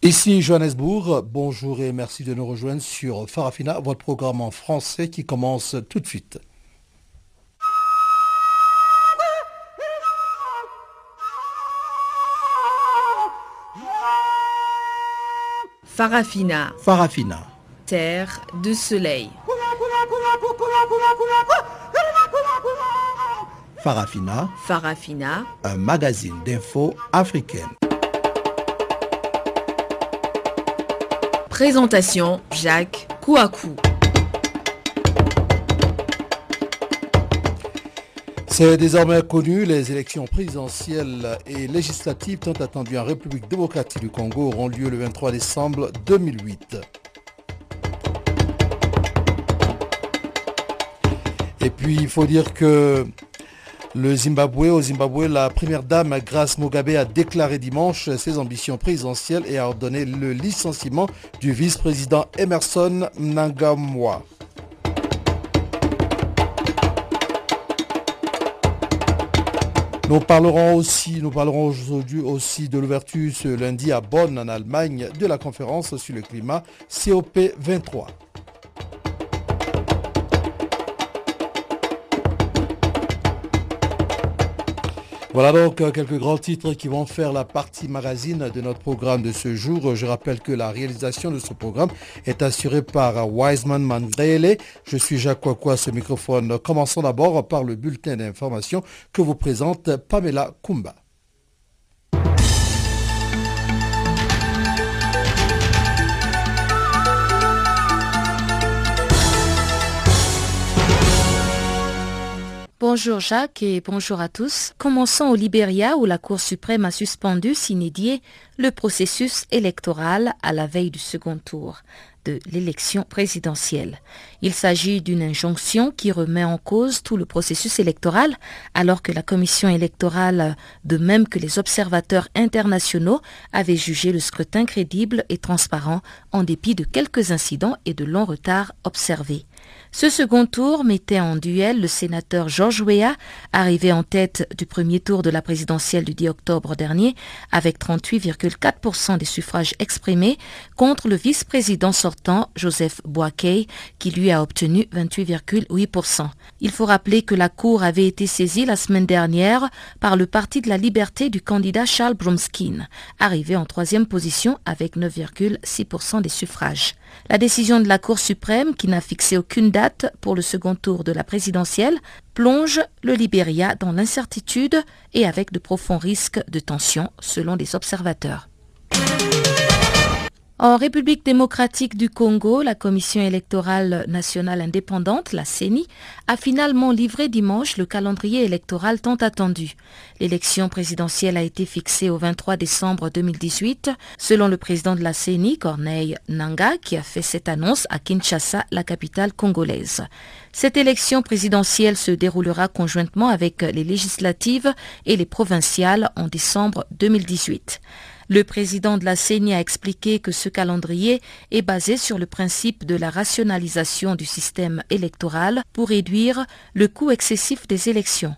Ici Johannesburg, bonjour et merci de nous rejoindre sur Farafina, votre programme en français qui commence tout de suite. Farafina. Farafina. Terre de soleil. Farafina. Farafina. Un magazine d'infos africaine. Présentation Jacques Kouakou. C'est désormais connu, les élections présidentielles et législatives tant attendues en République démocratique du Congo auront lieu le 23 décembre 2008. Et puis il faut dire que le Zimbabwe, au Zimbabwe, la première dame Grace Mugabe a déclaré dimanche ses ambitions présidentielles et a ordonné le licenciement du vice-président Emerson Mnangagwa. Nous parlerons aussi, nous parlerons aujourd'hui aussi de l'ouverture ce lundi à Bonn en Allemagne de la conférence sur le climat COP 23. Voilà donc euh, quelques grands titres qui vont faire la partie magazine de notre programme de ce jour. Je rappelle que la réalisation de ce programme est assurée par Wiseman Mandrele. Je suis Jacques Kouakou à ce microphone. Commençons d'abord par le bulletin d'information que vous présente Pamela Kumba. Bonjour Jacques et bonjour à tous. Commençons au Libéria où la Cour suprême a suspendu s'inédier le processus électoral à la veille du second tour de l'élection présidentielle. Il s'agit d'une injonction qui remet en cause tout le processus électoral alors que la commission électorale, de même que les observateurs internationaux, avaient jugé le scrutin crédible et transparent en dépit de quelques incidents et de longs retards observés. Ce second tour mettait en duel le sénateur Georges Weah, arrivé en tête du premier tour de la présidentielle du 10 octobre dernier, avec 38,4% des suffrages exprimés, contre le vice-président sortant Joseph Boakey, qui lui a obtenu 28,8%. Il faut rappeler que la Cour avait été saisie la semaine dernière par le Parti de la Liberté du candidat Charles Bromskin, arrivé en troisième position avec 9,6% des suffrages. La décision de la Cour suprême, qui n'a fixé aucune date pour le second tour de la présidentielle, plonge le Libéria dans l'incertitude et avec de profonds risques de tension selon les observateurs. En République démocratique du Congo, la Commission électorale nationale indépendante, la CENI, a finalement livré dimanche le calendrier électoral tant attendu. L'élection présidentielle a été fixée au 23 décembre 2018, selon le président de la CENI, Corneille Nanga, qui a fait cette annonce à Kinshasa, la capitale congolaise. Cette élection présidentielle se déroulera conjointement avec les législatives et les provinciales en décembre 2018. Le président de la CENI a expliqué que ce calendrier est basé sur le principe de la rationalisation du système électoral pour réduire le coût excessif des élections.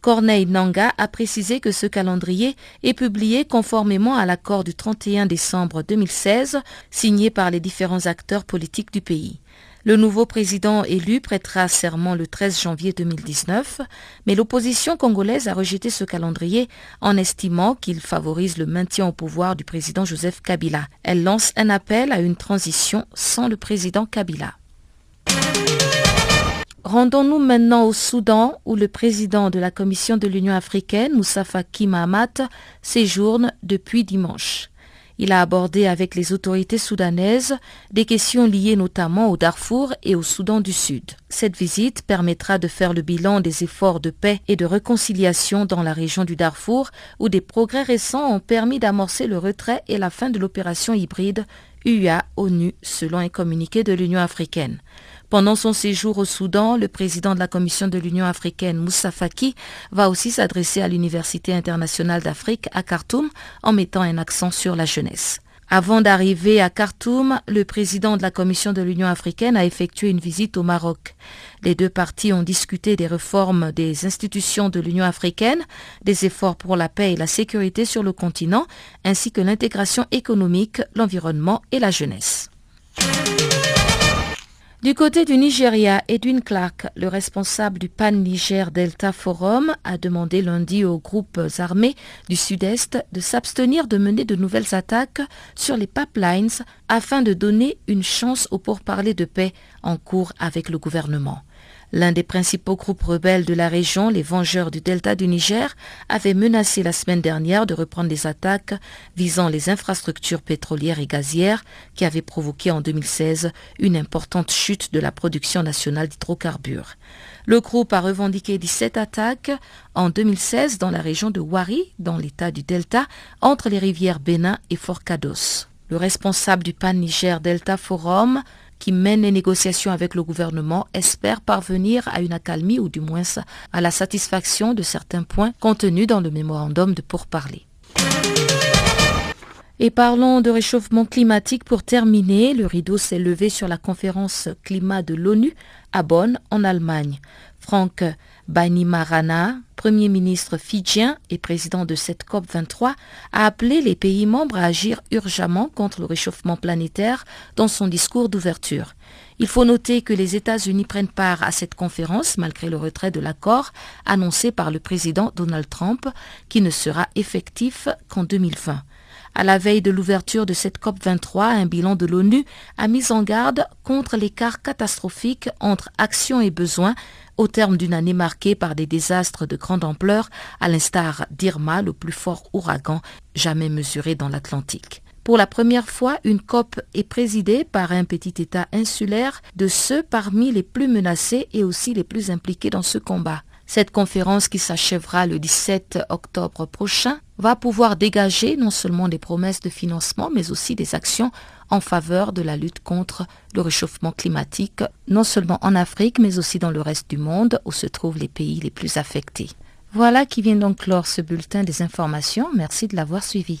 Corneille Nanga a précisé que ce calendrier est publié conformément à l'accord du 31 décembre 2016 signé par les différents acteurs politiques du pays. Le nouveau président élu prêtera serment le 13 janvier 2019, mais l'opposition congolaise a rejeté ce calendrier en estimant qu'il favorise le maintien au pouvoir du président Joseph Kabila. Elle lance un appel à une transition sans le président Kabila. Rendons-nous maintenant au Soudan où le président de la Commission de l'Union africaine, Moussa Faki séjourne depuis dimanche. Il a abordé avec les autorités soudanaises des questions liées notamment au Darfour et au Soudan du Sud. Cette visite permettra de faire le bilan des efforts de paix et de réconciliation dans la région du Darfour où des progrès récents ont permis d'amorcer le retrait et la fin de l'opération hybride UA-ONU selon un communiqué de l'Union africaine. Pendant son séjour au Soudan, le président de la Commission de l'Union africaine, Moussa Faki, va aussi s'adresser à l'Université internationale d'Afrique à Khartoum en mettant un accent sur la jeunesse. Avant d'arriver à Khartoum, le président de la Commission de l'Union africaine a effectué une visite au Maroc. Les deux parties ont discuté des réformes des institutions de l'Union africaine, des efforts pour la paix et la sécurité sur le continent, ainsi que l'intégration économique, l'environnement et la jeunesse. Du côté du Nigeria, Edwin Clark, le responsable du Pan-Niger Delta Forum, a demandé lundi aux groupes armés du Sud-Est de s'abstenir de mener de nouvelles attaques sur les pipelines afin de donner une chance aux pourparlers de paix en cours avec le gouvernement. L'un des principaux groupes rebelles de la région, les Vengeurs du Delta du Niger, avait menacé la semaine dernière de reprendre des attaques visant les infrastructures pétrolières et gazières qui avaient provoqué en 2016 une importante chute de la production nationale d'hydrocarbures. Le groupe a revendiqué 17 attaques en 2016 dans la région de Wari, dans l'état du Delta, entre les rivières Bénin et Forcados. Le responsable du Pan-Niger Delta Forum qui mène les négociations avec le gouvernement espère parvenir à une accalmie ou du moins à la satisfaction de certains points contenus dans le mémorandum de pourparlers. Et parlons de réchauffement climatique pour terminer. Le rideau s'est levé sur la conférence climat de l'ONU à Bonn, en Allemagne. Franck Bainimarana, Premier ministre fidjien et président de cette COP23, a appelé les pays membres à agir urgemment contre le réchauffement planétaire dans son discours d'ouverture. Il faut noter que les États-Unis prennent part à cette conférence malgré le retrait de l'accord annoncé par le président Donald Trump qui ne sera effectif qu'en 2020. À la veille de l'ouverture de cette COP23, un bilan de l'ONU a mis en garde contre l'écart catastrophique entre action et besoin au terme d'une année marquée par des désastres de grande ampleur, à l'instar d'Irma, le plus fort ouragan jamais mesuré dans l'Atlantique. Pour la première fois, une COP est présidée par un petit État insulaire de ceux parmi les plus menacés et aussi les plus impliqués dans ce combat. Cette conférence qui s'achèvera le 17 octobre prochain va pouvoir dégager non seulement des promesses de financement, mais aussi des actions en faveur de la lutte contre le réchauffement climatique, non seulement en Afrique, mais aussi dans le reste du monde où se trouvent les pays les plus affectés. Voilà qui vient donc clore ce bulletin des informations. Merci de l'avoir suivi.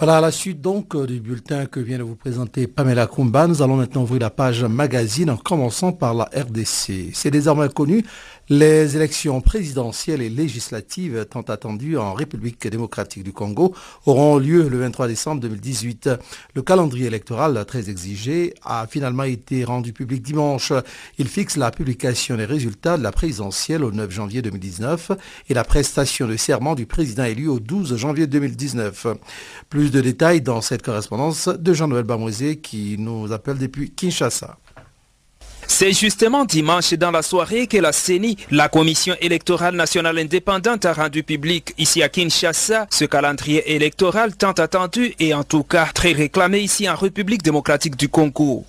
Voilà, à la suite donc euh, du bulletin que vient de vous présenter Pamela Kumba, nous allons maintenant ouvrir la page magazine en commençant par la RDC. C'est désormais connu, les élections présidentielles et législatives tant attendues en République démocratique du Congo auront lieu le 23 décembre 2018. Le calendrier électoral très exigé a finalement été rendu public dimanche. Il fixe la publication des résultats de la présidentielle au 9 janvier 2019 et la prestation de serment du président élu au 12 janvier 2019. Plus de détails dans cette correspondance de Jean-Noël Bamoisé qui nous appelle depuis Kinshasa. C'est justement dimanche dans la soirée que la CENI, la Commission électorale nationale indépendante, a rendu public ici à Kinshasa ce calendrier électoral tant attendu et en tout cas très réclamé ici en République démocratique du Congo.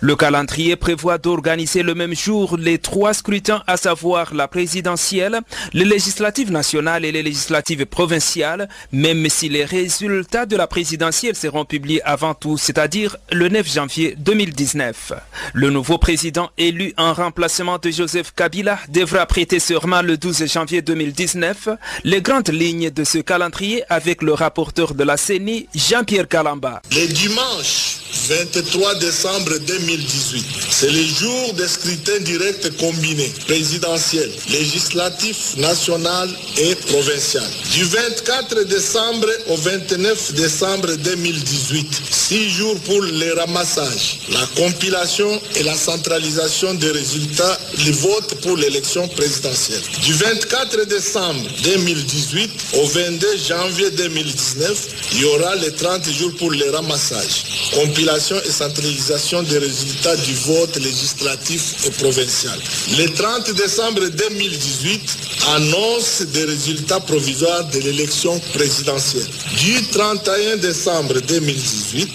Le calendrier prévoit d'organiser le même jour les trois scrutins, à savoir la présidentielle, les législatives nationales et les législatives provinciales, même si les résultats de la présidentielle seront publiés avant tout, c'est-à-dire le 9 janvier 2019. Le nouveau président élu en remplacement de Joseph Kabila devra prêter serment le 12 janvier 2019. Les grandes lignes de ce calendrier avec le rapporteur de la CENI, Jean-Pierre Kalamba. Le dimanche 23 décembre 2018, c'est le jour des scrutins directs combinés, présidentiels, législatifs, national et provincial. Du 24 décembre au 29 décembre 2018, six jours pour les ramassages, la compilation et la centralisation des résultats du vote pour l'élection présidentielle. Du 24 décembre 2018 au 22 janvier 2019, il y aura les 30 jours pour les ramassages, compilation et centralisation des résultats du vote législatif et provincial. Le 30 décembre 2018, annonce des résultats provisoires de l'élection présidentielle. Du 31 décembre 2018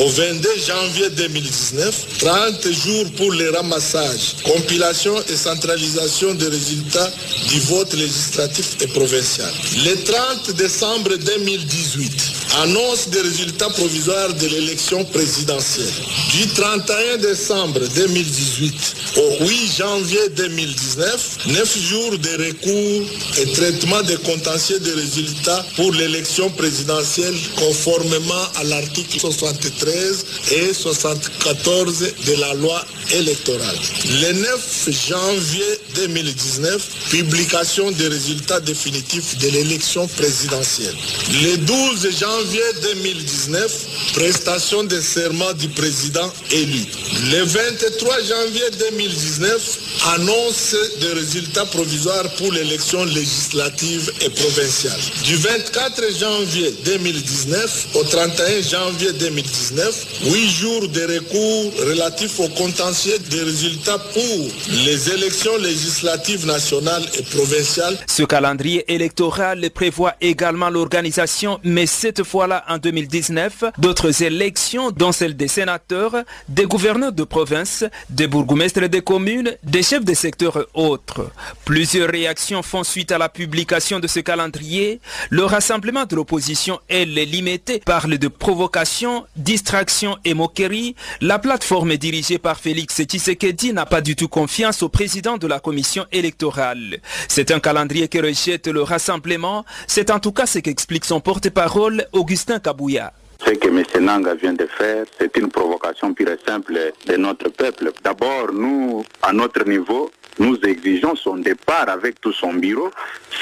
au 22 janvier 2019, 30 jours pour les ramassages, compilation et centralisation des résultats du vote législatif et provincial. Le 30 décembre 2018, annonce des résultats provisoires de l'élection présidentielle. Du 31 décembre 2018 au 8 janvier 2019, 9 jours de recours et traitement des contentieux des résultats pour l'élection présidentielle conformément à l'article 73 et 74 de la loi électorale. Le 9 janvier 2019, publication des résultats définitifs de l'élection présidentielle. Le 12 janvier 2019, prestation des serments du président élu. Le 23 janvier 2019, annonce des résultats provisoires pour l'élection législative et provinciale. Du 24 janvier 2019 au 31 janvier 2019, huit jours de recours relatifs au contentieux des résultats pour les élections législatives nationales et provinciales. Ce calendrier électoral prévoit également l'organisation, mais cette fois-là en 2019, d'autres élections, dont celle des sénateurs, des gouverneurs de province, des bourgmestres des communes, des chefs de secteurs autres. Plusieurs réactions font suite à la publication de ce calendrier. Le rassemblement de l'opposition, elle, est limité, parle de provocation, distraction et moquerie. La plateforme dirigée par Félix Tshisekedi n'a pas du tout confiance au président de la commission électorale. C'est un calendrier qui rejette le rassemblement. C'est en tout cas ce qu'explique son porte-parole, Augustin Kabouya. Ce que M. Nanga vient de faire, c'est une provocation pure et simple de notre peuple. D'abord, nous, à notre niveau, nous exigeons son départ avec tout son bureau.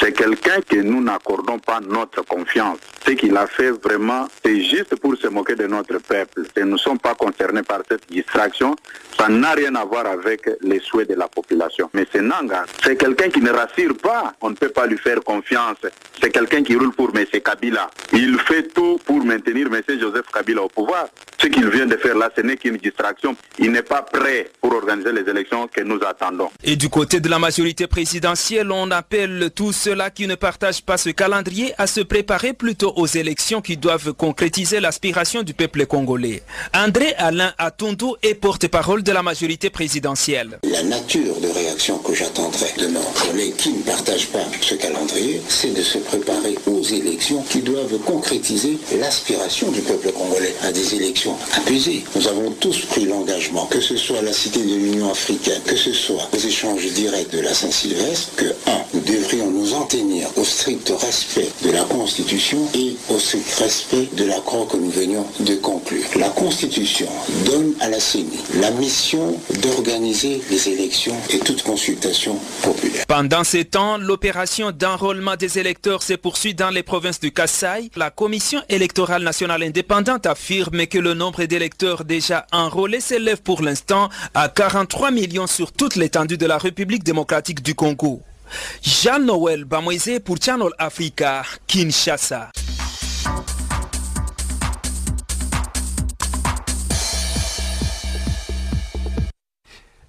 C'est quelqu'un que nous n'accordons pas notre confiance. Ce qu'il a fait vraiment, c'est juste pour se moquer de notre peuple. Nous ne sommes pas concernés par cette distraction. Ça n'a rien à voir avec les souhaits de la population. Mais c'est Nanga, c'est quelqu'un qui ne rassure pas. On ne peut pas lui faire confiance. C'est quelqu'un qui roule pour M. Kabila. Il fait tout pour maintenir M. Joseph Kabila au pouvoir. Ce qu'il vient de faire là, ce n'est qu'une distraction. Il n'est pas prêt pour organiser les élections que nous attendons. Et du côté de la majorité présidentielle, on appelle tous ceux-là qui ne partagent pas ce calendrier à se préparer plutôt aux élections qui doivent concrétiser l'aspiration du peuple congolais. André Alain Atundu est porte-parole de la majorité présidentielle. La nature de réaction que j'attendrai de nos collègues qui ne partagent pas ce calendrier, c'est de se préparer aux élections qui doivent concrétiser l'aspiration du peuple congolais à des élections apaisées. Nous avons tous pris l'engagement, que ce soit la Cité de l'Union africaine, que ce soit aux échanges directs de la Saint-Sylvestre, que 1. Nous devrions nous en tenir au strict respect de la Constitution et au strict respect de l'accord que nous venions de conclure. La Constitution donne à la CENI la mission d'organiser les élections et toute consultation populaire. Pendant ces temps, l'opération d'enrôlement des électeurs se poursuit dans les provinces du Kassai. La Commission électorale nationale indépendante affirme que le nombre d'électeurs déjà enrôlés s'élève pour l'instant à 43 millions sur toute l'étendue de la République démocratique du Congo. Jean-Noël Bamoisé pour Channel Africa, Kinshasa.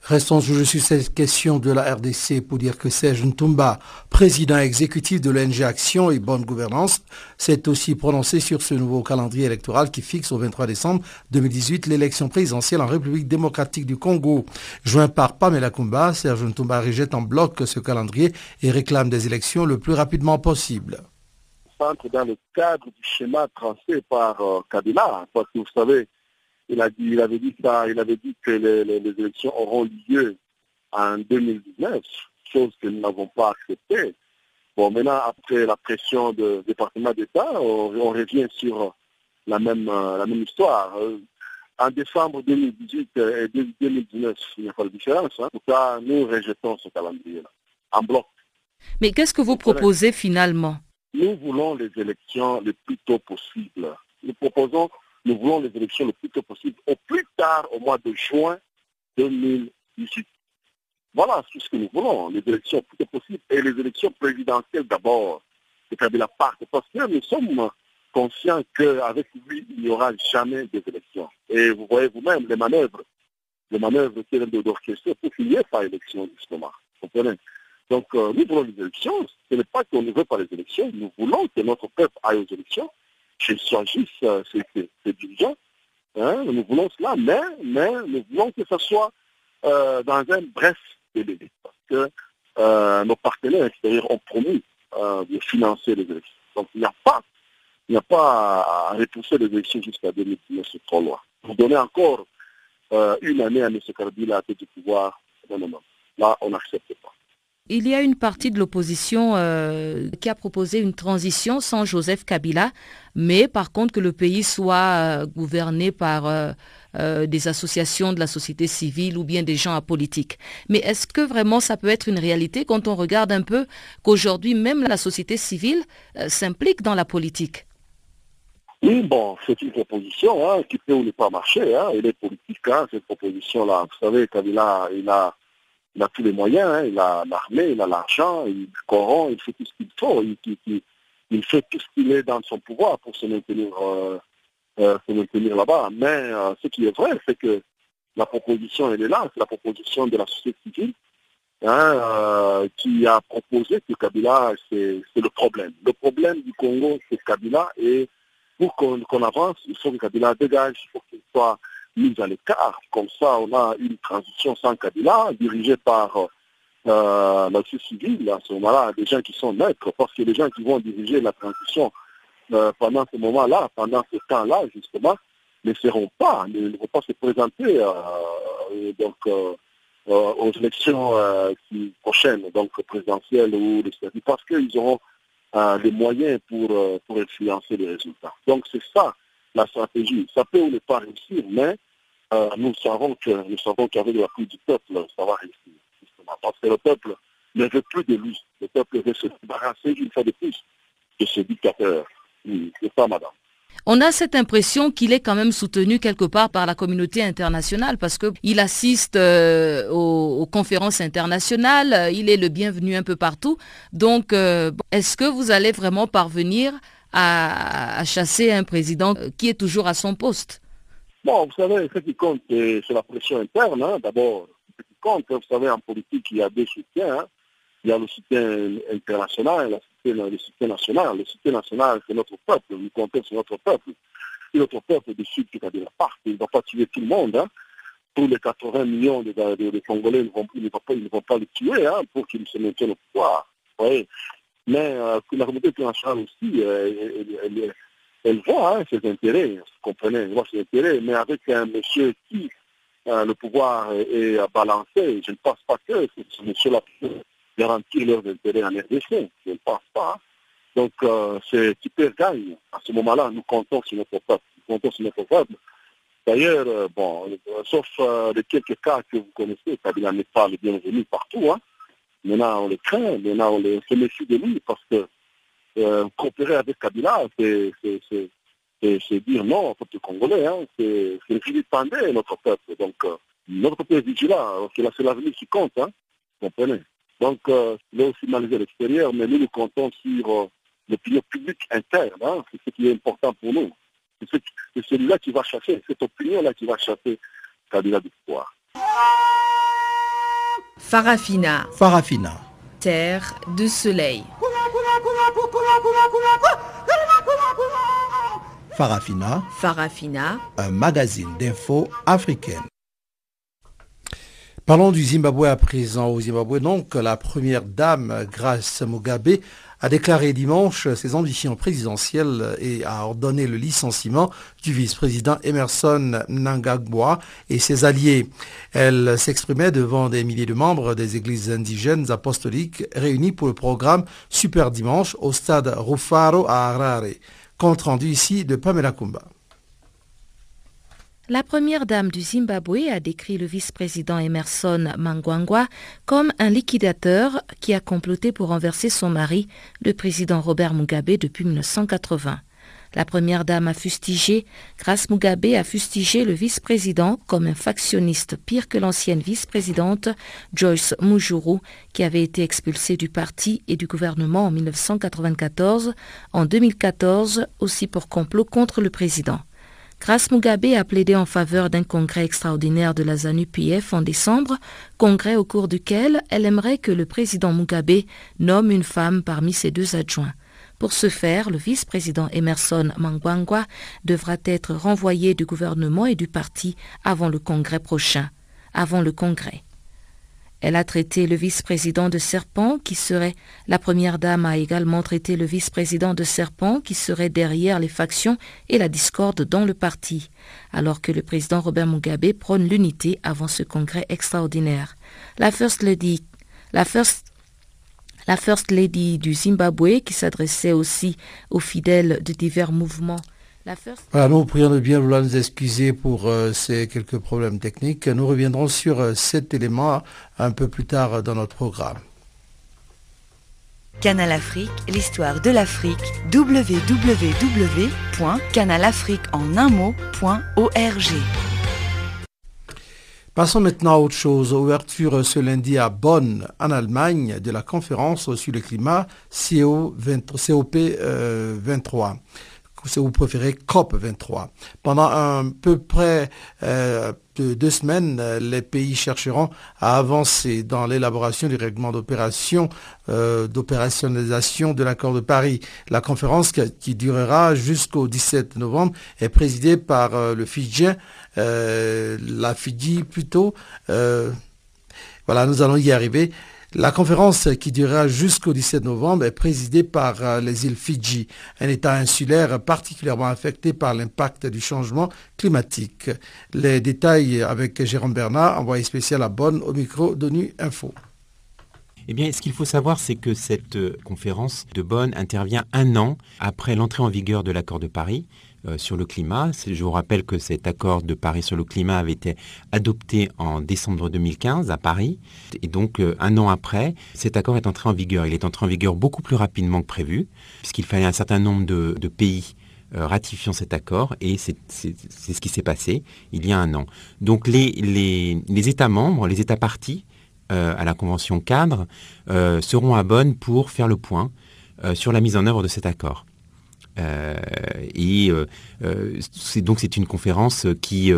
Restons sur cette question de la RDC pour dire que Serge Ntumba, président exécutif de l'ONG Action et Bonne Gouvernance, s'est aussi prononcé sur ce nouveau calendrier électoral qui fixe au 23 décembre 2018 l'élection présidentielle en République démocratique du Congo. Joint par Pamela Kumba, Serge Ntumba rejette en bloc ce calendrier et réclame des élections le plus rapidement possible. Dans le cadre du schéma tracé par euh, Kabila, parce que vous savez, Il, a dit, il avait dit ça, il avait dit que les, élections auront lieu en 2019, chose que nous n'avons pas acceptée. Bon, maintenant, après la pression du département d'État, on, revient sur la même, la même histoire. En décembre 2018 et 2019, il n'y a pas de différence. Hein. En tout cas, nous rejetons ce calendrier-là, en bloc. Mais qu'est-ce que vous proposez finalement? Nous voulons les élections le plus tôt possible. Nous proposons, nous voulons les élections le plus tôt possible, au plus tard au mois de juin 2018. Voilà ce que nous voulons, les élections le plus tôt possible et les élections présidentielles d'abord. C'est la part, parce que nous sommes conscients qu'avec lui, il n'y aura jamais des élections. Et vous voyez vous-même les manœuvres, les manœuvres qui viennent d'orchestrer pour qu'il n'y ait pas d'élection, justement. Vous comprenez? Donc, euh, nous voulons les élections. Ce n'est pas qu'on ne veut pas les élections. Nous voulons que notre peuple aille aux élections, qu'il s'agisse euh, ces dirigeants. Hein, nous voulons cela, mais, mais nous voulons que ce soit euh, dans un bref délai. Parce que euh, nos partenaires extérieurs ont promis de financer les élections. Donc, il n'y a pas il n'y a pas à repousser les élections jusqu'à 2019, c'est trop loin. Vous donnez encore une année à M. Kabila à tête du pouvoir, non, non, non. Là, on n'accepte pas. Il y a une partie de l'opposition euh, qui a proposé une transition sans Joseph Kabila, mais par contre que le pays soit euh, gouverné par euh, des associations de la société civile ou bien des gens apolitiques. Mais est-ce que vraiment ça peut être une réalité quand on regarde un peu qu'aujourd'hui même la société civile s'implique dans la politique? Oui, bon, c'est une proposition hein, qui peut ou ne pas marcher. Hein, elle est politique, hein, cette proposition-là. Vous savez, Kabila, il a il a tous les moyens, hein. il a l'armée, il a l'argent, il corrompt, il fait tout ce qu'il faut, il, fait tout ce qu'il est dans son pouvoir pour se maintenir, euh, euh, maintenir là-bas. Mais euh, ce qui est vrai, c'est que la proposition, elle est là, c'est la proposition de la société civile hein, qui a proposé que Kabila, c'est le problème. Le problème du Congo, c'est Kabila et pour qu'on avance, il faut que Kabila dégage, il faut qu'il soit mis à l'écart. Comme ça, on a une transition sans Kabila, dirigée par euh, la société civile, à ce moment-là, des gens qui sont maîtres, parce que les gens qui vont diriger la transition euh, pendant ce moment-là, pendant ce temps-là, justement, ne seront pas, ne, vont pas se présenter euh, donc, aux élections prochaines, donc présidentielles ou législatives, parce qu'ils auront les moyens pour, pour influencer les résultats. Donc c'est ça la stratégie. Ça peut ou ne pas réussir, mais euh, nous savons que nous savons qu'avec la pluie du peuple, ça va réussir. Justement, parce que le peuple ne veut plus de lui. Le peuple veut se débarrasser une fois de plus de ce dictateur. c'est ça, madame. On a cette impression qu'il est quand même soutenu quelque part par la communauté internationale parce qu'il assiste euh, aux, conférences internationales, il est le bienvenu un peu partout. Donc, euh, est-ce que vous allez vraiment parvenir à, chasser un président qui est toujours à son poste? Bon, vous savez, ce qui compte, c'est la pression interne. Hein. D'abord, ce qui compte, vous savez, en politique, il y a deux soutiens. Hein. Il y a le soutien international et le soutien national. Le soutien national, c'est notre peuple. Nous comptons sur notre peuple. Si notre peuple décide qu'il a de la part, il ne va pas tuer tout le monde. Hein. Tous les 80 millions de, Congolais ne vont, ne vont pas le tuer pour qu'il se maintienne au pouvoir. Vous mais euh, la communauté internationale aussi, euh, elle, voit hein, ses intérêts, vous comprenez, elle voit ses intérêts, mais avec un monsieur qui euh, le pouvoir est, balancé, je ne pense pas que ce monsieur-là peut garantir leurs intérêts en RDC, je ne pense pas. Donc c'est qui perd gagne. À ce moment-là, nous comptons sur notre peuple. D'ailleurs, bon, sauf les quelques cas que vous connaissez, Kabila n'est pas le bienvenu partout, hein, Maintenant, on les craint, maintenant, on, les, se méfie de lui parce que euh, coopérer avec Kabila, c'est dire non au peuple congolais, hein, c'est vilipender notre peuple. Donc, euh, notre peuple est vigilant, c'est l'avenir qui compte, hein, vous comprenez? Donc, euh, il est aussi malgré à l'extérieur, mais nous, nous comptons sur euh, l'opinion publique interne, hein, c'est ce qui est important pour nous. C'est celui-là qui va chasser, cette opinion-là qui va chasser Kabila du pouvoir. Farafina. Farafina. Terre de soleil. Farafina. Farafina. Un magazine d'infos africaine. Parlons du Zimbabwe à présent. Au Zimbabwe, donc, la première dame, Grace Mugabe, a déclaré dimanche ses ambitions présidentielles et a ordonné le licenciement du vice-président Emerson Mnangagwa et ses alliés. Elle s'exprimait devant des milliers de membres des églises indigènes apostoliques réunis pour le programme Super Dimanche au stade Rufaro à Harare. Compte rendu ici de Pamela Kumba. La première dame du Zimbabwe a décrit le vice-président Emerson Mangwangwa comme un liquidateur qui a comploté pour renverser son mari, le président Robert Mugabe, depuis 1980. La première dame a fustigé, Grace Mugabe a fustigé le vice-président comme un factionniste pire que l'ancienne vice-présidente Joyce Mujuru qui avait été expulsée du parti et du gouvernement en 1994, en 2014 aussi pour complot contre le président. Grace Mugabe a plaidé en faveur d'un congrès extraordinaire de la ZANU-PF en décembre, congrès au cours duquel elle aimerait que le président Mugabe nomme une femme parmi ses deux adjoints. Pour ce faire, le vice-président Emerson Mangwangwa devra être renvoyé du gouvernement et du parti avant le congrès prochain, avant le congrès. Elle a traité le vice-président de serpent qui serait, la première dame a également traité le vice-président de serpent qui serait derrière les factions et la discorde dans le parti, alors que le président Robert Mugabe prône l'unité avant ce congrès extraordinaire. La First Lady, la First la First Lady du Zimbabwe, qui s'adressait aussi aux fidèles de divers mouvements voilà, nous prions de bien vouloir nous excuser pour euh, ces quelques problèmes techniques. Nous reviendrons sur euh, cet élément un peu plus tard dans notre programme. Canal Afrique, l'histoire de l'Afrique, www.canalafrique.org. Passons maintenant à autre chose. Ouverture ce lundi à Bonn, en Allemagne, de la conférence sur le climat COP 23 si vous préférez COP23. Pendant un peu près euh, de deux semaines, les pays chercheront à avancer dans l'élaboration du règlement d'opération, euh, d'opérationnalisation de l'accord de Paris. La conférence qui, durera jusqu'au 17 novembre est présidée par euh, le Fidjien, la Fidji plutôt. voilà, nous allons y arriver. La conférence qui durera jusqu'au 17 novembre est présidée par euh, les îles Fidji, un État insulaire particulièrement affecté par l'impact du changement climatique. Les détails avec Jérôme Bernard, envoyé spécial à Bonn au micro d'ONU Info. Eh bien, ce qu'il faut savoir, c'est que cette euh, conférence de Bonn intervient un an après l'entrée en vigueur de l'accord de Paris, euh, sur le climat. Je vous rappelle que cet accord de Paris sur le climat avait été adopté en décembre 2015 à Paris. Et donc, euh, un an après, cet accord est entré en vigueur. Il est entré en vigueur beaucoup plus rapidement que prévu, puisqu'il fallait un certain nombre de, pays euh, ratifiant cet accord, et c'est ce qui s'est passé il y a un an. Donc, les, les, États membres, les États partis à la Convention cadre, seront à Bonn pour faire le point sur la mise en œuvre de cet accord. Euh, et euh, euh, donc c'est une conférence qui,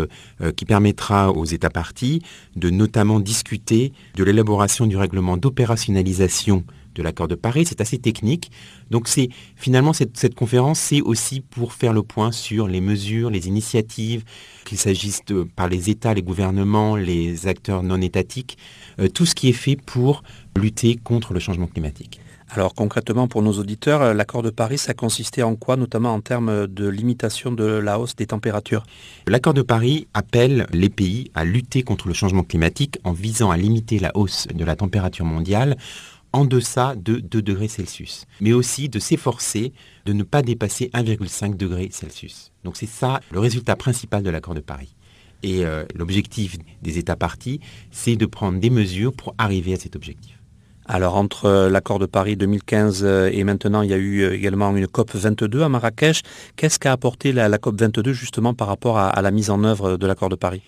permettra aux États partis de notamment discuter de l'élaboration du règlement d'opérationnalisation de l'accord de Paris. C'est assez technique. Donc c'est finalement cette, cette conférence, c'est aussi pour faire le point sur les mesures, les initiatives, qu'il s'agisse par les États, les gouvernements, les acteurs non étatiques, tout ce qui est fait pour lutter contre le changement climatique. Alors concrètement pour nos auditeurs, euh, l'accord de Paris, ça consistait en quoi, notamment en termes de limitation de la hausse des températures? L'accord de Paris appelle les pays à lutter contre le changement climatique en visant à limiter la hausse de la température mondiale en deçà de 2 degrés Celsius, mais aussi de s'efforcer de ne pas dépasser 1,5 degrés Celsius. Donc c'est ça le résultat principal de l'accord de Paris. Et euh, l'objectif des États partis, c'est de prendre des mesures pour arriver à cet objectif. Alors entre euh, l'accord de Paris 2015 euh, et maintenant, il y a eu euh, également une COP 22 à Marrakech. Qu'est-ce qu'a apporté la, COP 22 justement par rapport à, la mise en œuvre de l'accord de Paris?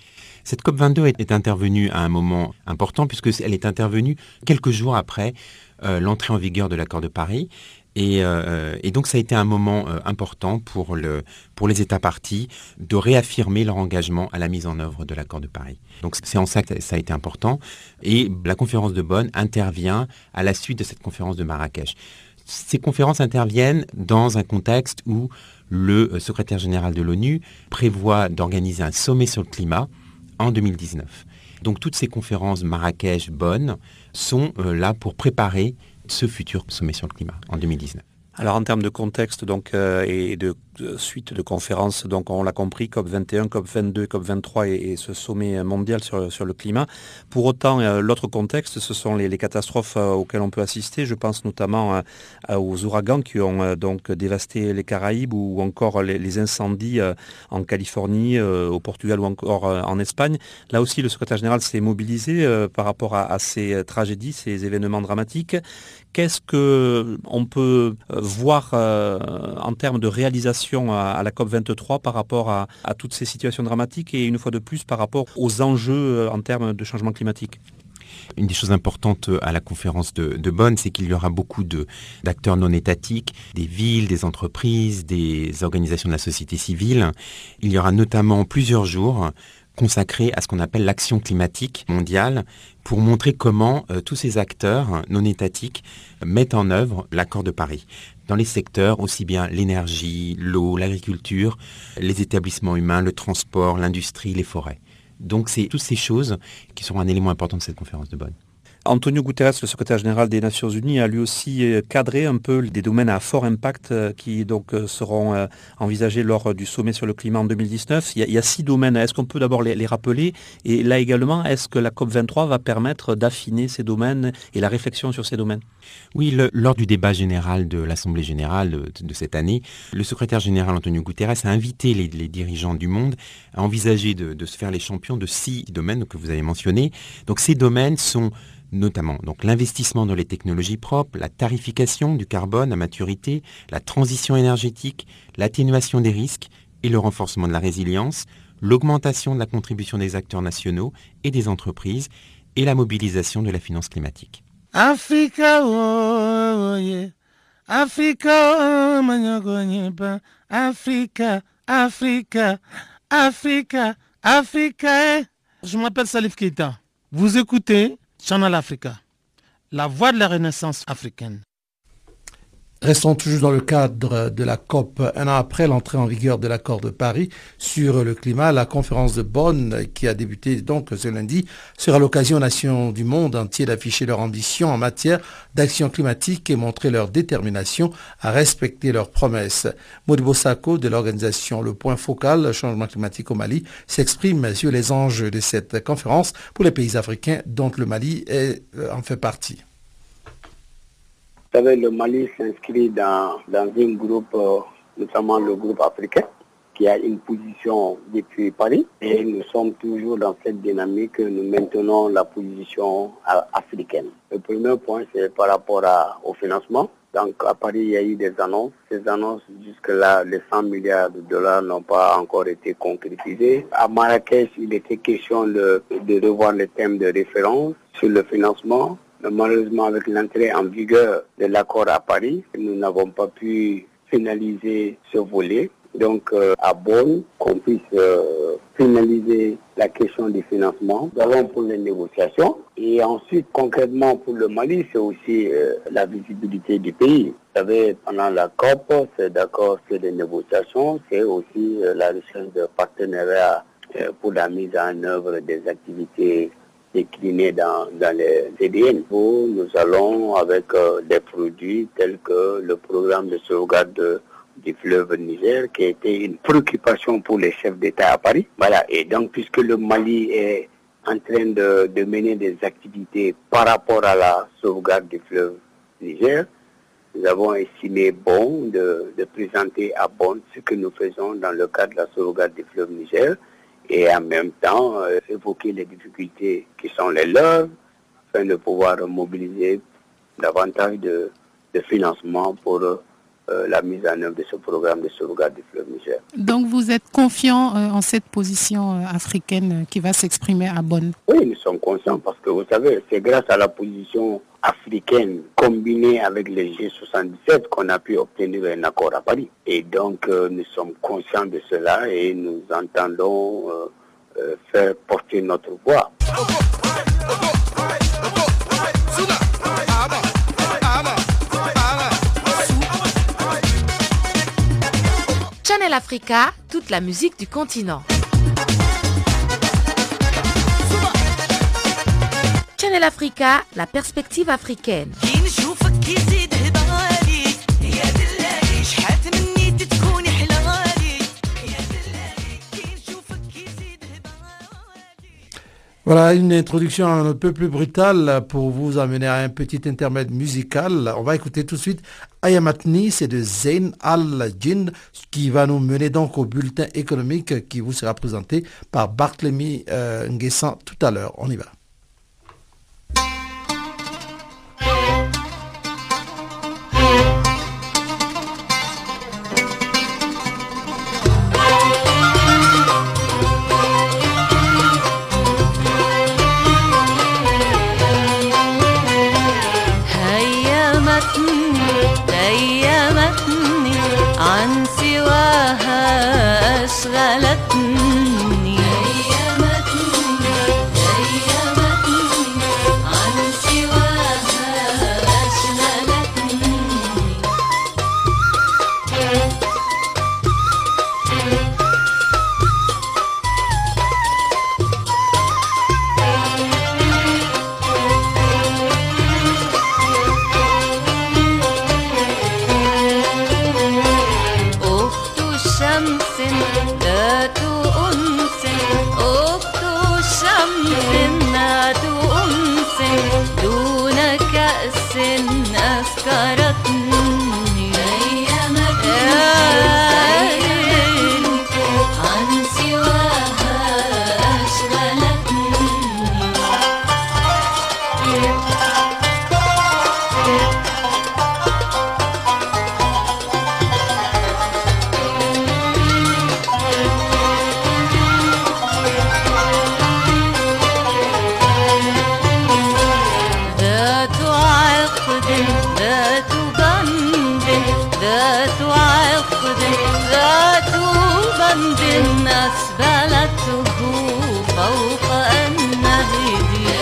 Cette COP22 est, intervenue à un moment important puisqu'elle est intervenue quelques jours après l'entrée en vigueur de l'accord de Paris. Euh, et, donc ça a été un moment euh, important pour, le, pour les États partis de réaffirmer leur engagement à la mise en œuvre de l'accord de Paris. Donc c'est en ça que ça a été important. Et la conférence de Bonn intervient à la suite de cette conférence de Marrakech. Ces conférences interviennent dans un contexte où le euh, secrétaire général de l'ONU prévoit d'organiser un sommet sur le climat en 2019. Donc toutes ces conférences Marrakech, Bonn sont là pour préparer ce futur sommet sur le climat en 2019. Alors en termes de contexte donc, euh, et de suite de conférences, donc on l'a compris, COP21, COP22, COP23 et, ce sommet mondial sur, le climat. Pour autant, euh, l'autre contexte, ce sont les, catastrophes euh, auxquelles on peut assister. Je pense notamment aux ouragans qui ont donc dévasté les Caraïbes ou encore les, incendies en Californie, au Portugal ou encore en Espagne. Là aussi, le secrétaire général s'est mobilisé par rapport à, à, ces tragédies, ces événements dramatiques. Qu'est-ce qu'on peut voir en termes de réalisation à, la COP23 par rapport à, toutes ces situations dramatiques et une fois de plus par rapport aux enjeux euh, en termes de changement climatique une des choses importantes à la conférence de, Bonn, c'est qu'il y aura beaucoup d'acteurs non étatiques, des villes, des entreprises, des organisations de la société civile. Il y aura notamment plusieurs jours consacrés à ce qu'on appelle l'action climatique mondiale pour montrer comment euh, tous ces acteurs non étatiques mettent en œuvre l'accord de Paris dans les secteurs aussi bien l'énergie, l'eau, l'agriculture, les établissements humains, le transport, l'industrie, les forêts. Donc c'est toutes ces choses qui sont un élément important de cette conférence de Bonn. Antonio Guterres, le secrétaire général des Nations Unies, a lui aussi euh, cadré un peu des domaines à fort impact euh, qui donc euh, seront envisagés lors du sommet sur le climat en 2019. Il y a, six domaines. Est-ce qu'on peut d'abord les, rappeler? Et là également, est-ce que la COP23 va permettre d'affiner ces domaines et la réflexion sur ces domaines? Oui, lors du débat général de l'Assemblée générale de, cette année, le secrétaire général Antonio Guterres a invité les, dirigeants du monde à envisager de, de se faire les champions de six domaines que vous avez mentionnés. Donc ces domaines sont notamment donc l'investissement dans les technologies propres, la tarification du carbone à maturité, la transition énergétique, l'atténuation des risques et le renforcement de la résilience, l'augmentation de la contribution des acteurs nationaux et des entreprises et la mobilisation de la finance climatique. Africa, oh, oh, Africa, oh, Africa, Africa, Africa, Africa. Eh. Je m'appelle Salif Keita. Vous écoutez Channel Africa, la voix de la renaissance africaine. Restons toujours dans le cadre de la COP. Un an après l'entrée en vigueur de l'accord de Paris sur le climat, la conférence de Bonn, qui a débuté donc ce lundi, sera l'occasion aux nations du monde entier d'afficher leur ambition en matière d'action climatique et montrer leur détermination à respecter leurs promesses. Modibo Sako de l'organisation Le Point Focal Changement climatique au Mali s'exprime sur les enjeux de cette conférence pour les pays africains dont le Mali est, euh, en fait partie. Vous savez, le Mali s'inscrit dans, dans un groupe, euh, notamment le groupe africain, qui a une position depuis Paris. Et nous sommes toujours dans cette dynamique, nous maintenons la position africaine. Le premier point, c'est par rapport au financement. Donc à Paris, il y a eu des annonces. Ces annonces, jusque-là, les 100 milliards de dollars n'ont pas encore été concrétisées. À Marrakech, il était question de, de revoir les thèmes de référence sur le financement. Malheureusement, avec l'entrée en vigueur de l'accord à Paris, nous n'avons pas pu finaliser ce volet. Donc, euh, à Bonn, qu'on puisse euh, finaliser la question du financement. Allons pour les négociations. Et ensuite, concrètement, pour le Mali, c'est aussi euh, la visibilité du pays. Vous savez, pendant la COP, c'est d'accord sur les négociations, c'est aussi la recherche de partenariats pour la mise en œuvre des activités décliné dans, les CDN. Nous allons avec euh, des produits tels que le programme de sauvegarde du fleuve Niger, qui a été une préoccupation pour les chefs d'État à Paris. Voilà. Et donc, puisque le Mali est en train de, de mener des activités par rapport à la sauvegarde du fleuve Niger, nous avons estimé bon de, de présenter à Bonn ce que nous faisons dans le cadre de la sauvegarde du fleuve Niger et en même temps euh, évoquer les difficultés qui sont les leurs afin de pouvoir mobiliser davantage de, de financement pour euh, la mise en œuvre de ce programme de sauvegarde du fleuve Niger. Donc vous êtes confiant euh, en cette position africaine qui va s'exprimer à Bonn? Oui, nous sommes conscients parce que vous savez, c'est grâce à la position africaine combinée avec les G77 qu'on a pu obtenir un accord à Paris. Et donc euh, nous sommes conscients de cela et nous entendons euh, euh, faire porter notre voix. Channel Africa, toute la musique du continent. Channel Africa, la perspective africaine. Voilà une introduction un peu plus brutale pour vous amener à un petit intermède musical. On va écouter tout de suite Ayamatni, c'est de Zain Al-Jin qui va nous mener donc au bulletin économique qui vous sera présenté par Barthélemy euh, tout à l'heure. On y va. ذات عقد ذات بند أسبلته فوق النهدي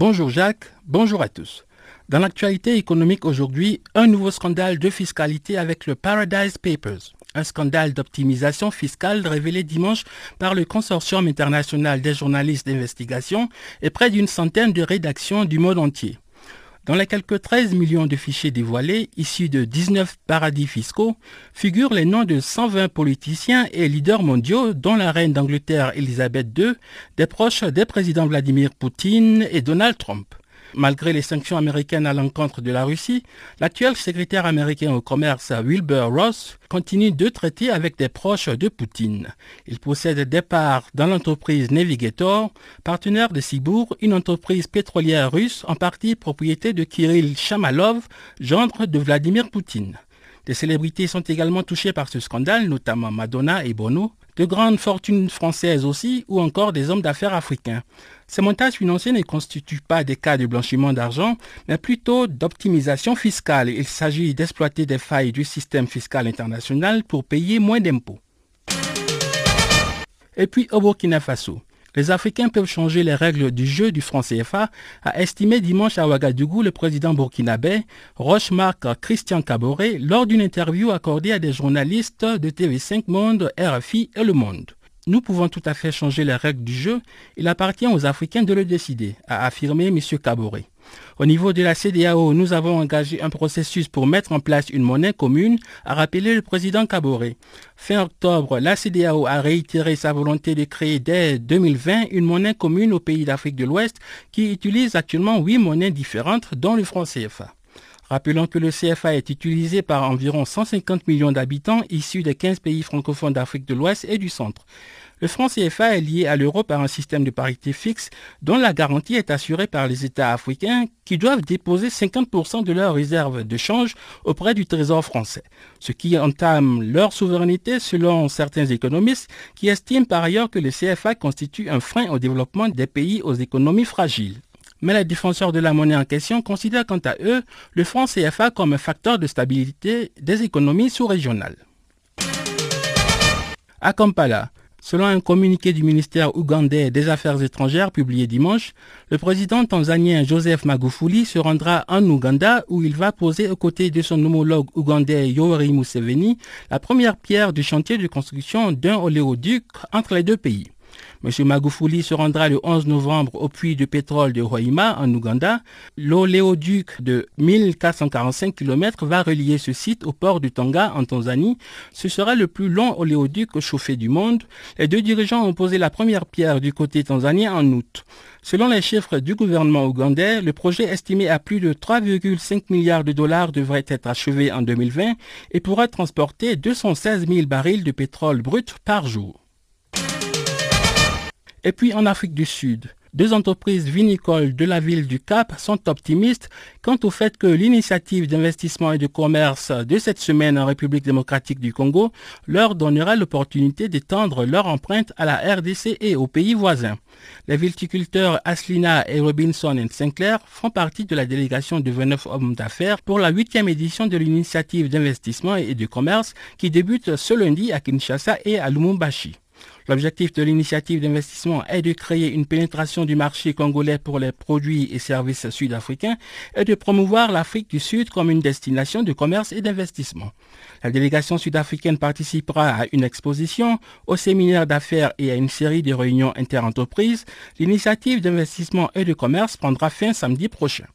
Bonjour Jacques, bonjour à tous. Dans l'actualité économique aujourd'hui, un nouveau scandale de fiscalité avec le Paradise Papers. Un scandale d'optimisation fiscale révélé dimanche par le Consortium international des journalistes d'investigation et près d'une centaine de rédactions du monde entier. Dans les quelques 13 millions de fichiers dévoilés, issus de 19 paradis fiscaux, figurent les noms de 120 politiciens et leaders mondiaux, dont la reine d'Angleterre Elisabeth II, des proches des présidents Vladimir Poutine et Donald Trump. Malgré les sanctions américaines à l'encontre de la Russie, l'actuel secrétaire américain au commerce Wilbur Ross continue de traiter avec des proches de Poutine. Il possède des parts dans l'entreprise Navigator, partenaire de Sibour, une entreprise pétrolière russe en partie propriété de Kirill Shamalov, gendre de Vladimir Poutine. Des célébrités sont également touchées par ce scandale, notamment Madonna et Bono, de grandes fortunes françaises aussi, ou encore des hommes d'affaires africains. Ces montages financiers ne constituent pas des cas de blanchiment d'argent, mais plutôt d'optimisation fiscale. Il s'agit d'exploiter des failles du système fiscal international pour payer moins d'impôts. Et puis au Burkina Faso. Les Africains peuvent changer les règles du jeu du franc CFA, a estimé dimanche à Ouagadougou le président burkinabé Rochemarc Christian Caboret lors d'une interview accordée à des journalistes de TV5 Monde, RFI et Le Monde. Nous pouvons tout à fait changer les règles du jeu. Il appartient aux Africains de le décider, a affirmé M. Caboret. Au niveau de la CDAO, nous avons engagé un processus pour mettre en place une monnaie commune, a rappelé le président Caboret. Fin octobre, la CDAO a réitéré sa volonté de créer dès 2020 une monnaie commune aux pays d'Afrique de l'Ouest qui utilise actuellement huit monnaies différentes, dont le franc CFA. Rappelons que le CFA est utilisé par environ 150 millions d'habitants issus des 15 pays francophones d'Afrique de l'Ouest et du Centre. Le franc CFA est lié à l'euro par un système de parité fixe dont la garantie est assurée par les États africains qui doivent déposer 50% de leurs réserves de change auprès du Trésor français, ce qui entame leur souveraineté selon certains économistes qui estiment par ailleurs que le CFA constitue un frein au développement des pays aux économies fragiles mais les défenseurs de la monnaie en question considèrent quant à eux le franc CFA comme un facteur de stabilité des économies sous-régionales. À Kampala, Selon un communiqué du ministère ougandais des Affaires étrangères publié dimanche, le président tanzanien Joseph Magufuli se rendra en Ouganda où il va poser aux côtés de son homologue ougandais Yoweri Museveni la première pierre du chantier de construction d'un oléoduc entre les deux pays. M. Magufuli se rendra le 11 novembre au puits de pétrole de Hoima en Ouganda. L'oléoduc de 1445 km va relier ce site au port du Tonga en Tanzanie. Ce sera le plus long oléoduc chauffé du monde. Les deux dirigeants ont posé la première pierre du côté tanzanien en août. Selon les chiffres du gouvernement ougandais, le projet estimé à plus de 3,5 milliards de dollars devrait être achevé en 2020 et pourra transporter 216 000 barils de pétrole brut par jour. Et puis en Afrique du Sud, deux entreprises vinicoles de la ville du Cap sont optimistes quant au fait que l'initiative d'investissement et de commerce de cette semaine en République démocratique du Congo leur donnera l'opportunité d'étendre leur empreinte à la RDC et aux pays voisins. Les viticulteurs Aslina et Robinson Sinclair font partie de la délégation de 29 hommes d'affaires pour la huitième édition de l'initiative d'investissement et de commerce qui débute ce lundi à Kinshasa et à Lumumbashi. L'objectif de l'initiative d'investissement est de créer une pénétration du marché congolais pour les produits et services sud-africains et de promouvoir l'Afrique du Sud comme une destination de commerce et d'investissement. La délégation sud-africaine participera à une exposition, au séminaire d'affaires et à une série de réunions interentreprises. L'initiative d'investissement et de commerce prendra fin samedi prochain.